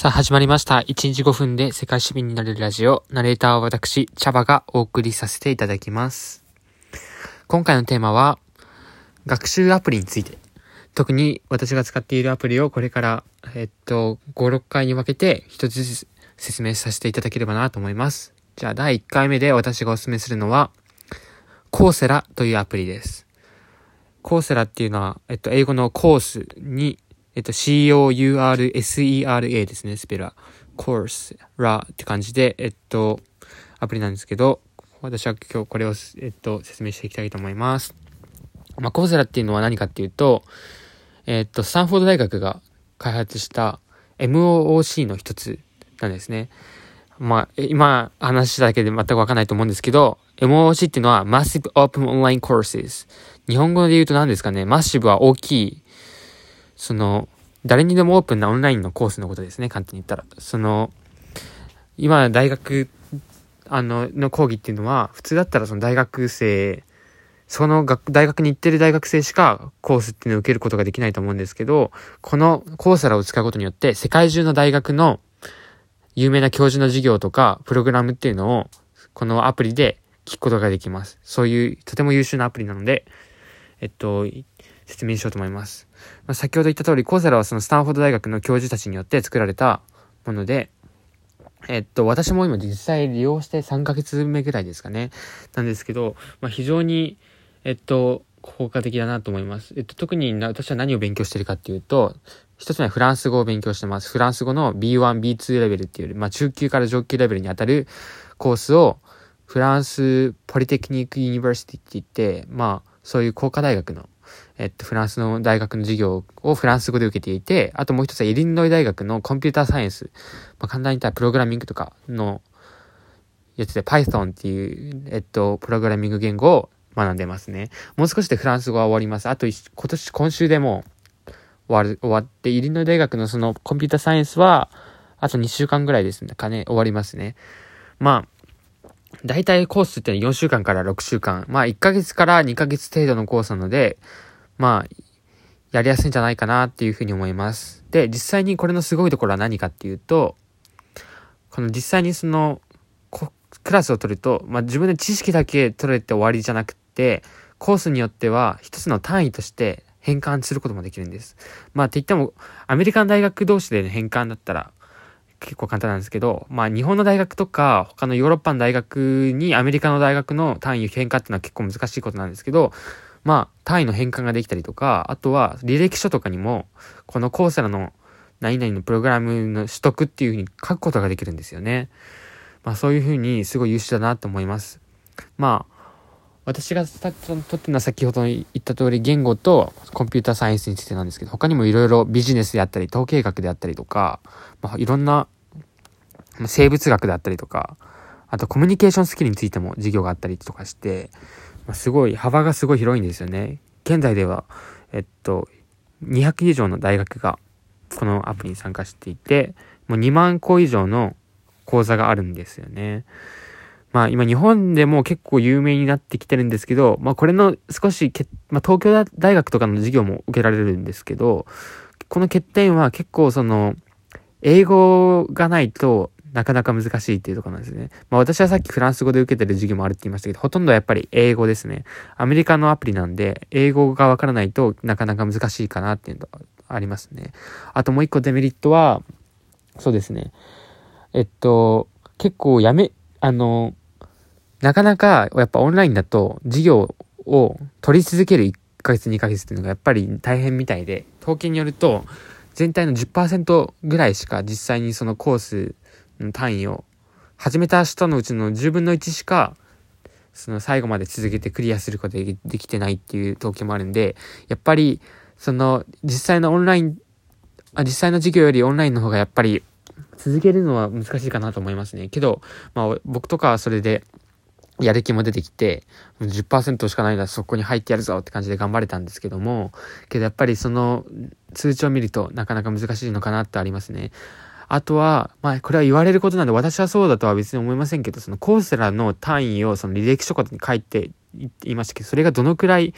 さあ始まりました。1日5分で世界市民になれるラジオ。ナレーターは私、茶葉がお送りさせていただきます。今回のテーマは、学習アプリについて。特に私が使っているアプリをこれから、えっと、5、6回に分けて一つずつ説明させていただければなと思います。じゃあ第1回目で私がお勧めするのは、コーセラというアプリです。コーセラっていうのは、えっと、英語のコースに、えっと、C-O-U-R-S-E-R-A ですね、スペルは。コースラって感じで、えっと、アプリなんですけど、私は今日これを、えっと、説明していきたいと思います。まあ、コーセラっていうのは何かっていうと、えっと、スタンフォード大学が開発した MOOC の一つなんですね。まあ、今話しただけで全くわかんないと思うんですけど、MOOC っていうのは Massive Open Online Courses。日本語で言うと何ですかね、マッシブは大きい、その、誰にでもオープンなオンラインのコースのことですね、簡単に言ったら。その、今大学、あの、の講義っていうのは、普通だったらその大学生、その学大学に行ってる大学生しかコースっていうのを受けることができないと思うんですけど、このコーサラを使うことによって、世界中の大学の有名な教授の授業とか、プログラムっていうのを、このアプリで聞くことができます。そういう、とても優秀なアプリなので、えっと、説明しようと思います。まあ、先ほど言った通り、コーセラはそのスタンフォード大学の教授たちによって作られたもので、えっと、私も今実際利用して3ヶ月目ぐらいですかね。なんですけど、まあ、非常に、えっと、効果的だなと思います。えっと、特に私は何を勉強してるかっていうと、一つ目はフランス語を勉強してます。フランス語の B1、B2 レベルっていう、まあ、中級から上級レベルに当たるコースを、フランスポリテクニックユニバーシティって言って、まあ、そういう工科大学の、えっと、フランスの大学の授業をフランス語で受けていて、あともう一つはイリノイ大学のコンピューターサイエンス。まあ、簡単に言ったらプログラミングとかのやつで Python っていう、えっと、プログラミング言語を学んでますね。もう少しでフランス語は終わります。あと今年、今週でも終わる、終わって、イリノイ大学のそのコンピューターサイエンスは、あと2週間ぐらいですかね、終わりますね。まあ、大体コースって4週間から6週間。まあ1ヶ月から2ヶ月程度のコースなので、まあ、やりやすいんじゃないかなっていうふうに思います。で、実際にこれのすごいところは何かっていうと、この実際にその、クラスを取ると、まあ自分で知識だけ取れて終わりじゃなくて、コースによっては一つの単位として変換することもできるんです。まあって言っても、アメリカン大学同士で、ね、変換だったら、結構簡単なんですけど、まあ日本の大学とか他のヨーロッパの大学にアメリカの大学の単位変換っていうのは結構難しいことなんですけど、まあ単位の変換ができたりとか、あとは履歴書とかにも、このコーセラの何々のプログラムの取得っていうふうに書くことができるんですよね。まあそういうふうにすごい優秀だなと思います。まあ、私がさとってるのは先ほど言った通り言語とコンピューターサイエンスについてなんですけど、他にもいろいろビジネスであったり、統計学であったりとか、まあいろんな生物学であったりとか、あとコミュニケーションスキルについても授業があったりとかして、まあ、すごい、幅がすごい広いんですよね。現在では、えっと、200以上の大学がこのアプリに参加していて、もう2万個以上の講座があるんですよね。まあ今日本でも結構有名になってきてるんですけど、まあこれの少しけ、まあ東京大学とかの授業も受けられるんですけど、この欠点は結構その、英語がないとなかなか難しいっていうところなんですね。まあ私はさっきフランス語で受けてる授業もあるって言いましたけど、ほとんどやっぱり英語ですね。アメリカのアプリなんで、英語がわからないとなかなか難しいかなっていうのがありますね。あともう一個デメリットは、そうですね。えっと、結構やめ、あの、なかなかやっぱオンラインだと授業を取り続ける1ヶ月2ヶ月っていうのがやっぱり大変みたいで、統計によると全体の10%ぐらいしか実際にそのコースの単位を始めた人のうちの10分の1しかその最後まで続けてクリアすることができてないっていう統計もあるんで、やっぱりその実際のオンライン、あ実際の授業よりオンラインの方がやっぱり続けるのは難しいかなと思いますね。けど、まあ僕とかはそれでやる気も出てきて、10%しかないならそこに入ってやるぞって感じで頑張れたんですけども、けどやっぱりその通知を見るとなかなか難しいのかなってありますね。あとは、まあこれは言われることなんで私はそうだとは別に思いませんけど、そのコースラの単位をその履歴書に書いていましたけど、それがどのくらい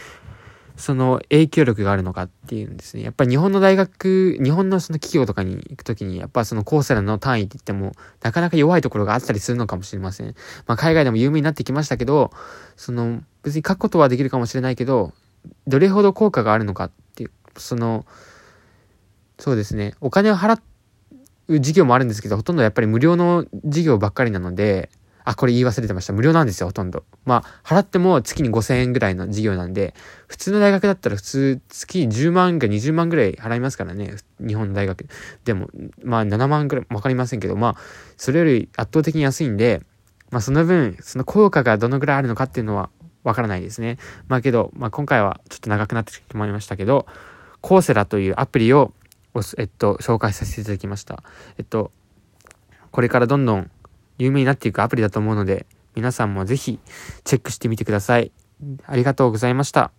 その影響力があるのかっていうんですね。やっぱり日本の大学、日本のその企業とかに行くときに、やっぱそのコーセラの単位って言っても、なかなか弱いところがあったりするのかもしれません。まあ海外でも有名になってきましたけど、その別に書くことはできるかもしれないけど、どれほど効果があるのかっていう、その、そうですね、お金を払う事業もあるんですけど、ほとんどやっぱり無料の事業ばっかりなので、あ、これ言い忘れてました。無料なんですよ、ほとんど。まあ、払っても月に5000円ぐらいの事業なんで、普通の大学だったら普通月10万か20万ぐらい払いますからね。日本の大学。でも、まあ7万ぐらい、わかりませんけど、まあ、それより圧倒的に安いんで、まあその分、その効果がどのぐらいあるのかっていうのはわからないですね。まあけど、まあ今回はちょっと長くなってしまいましたけど、コーセラというアプリを、えっと、紹介させていただきました。えっと、これからどんどん有名になっていくアプリだと思うので、皆さんもぜひチェックしてみてください。ありがとうございました。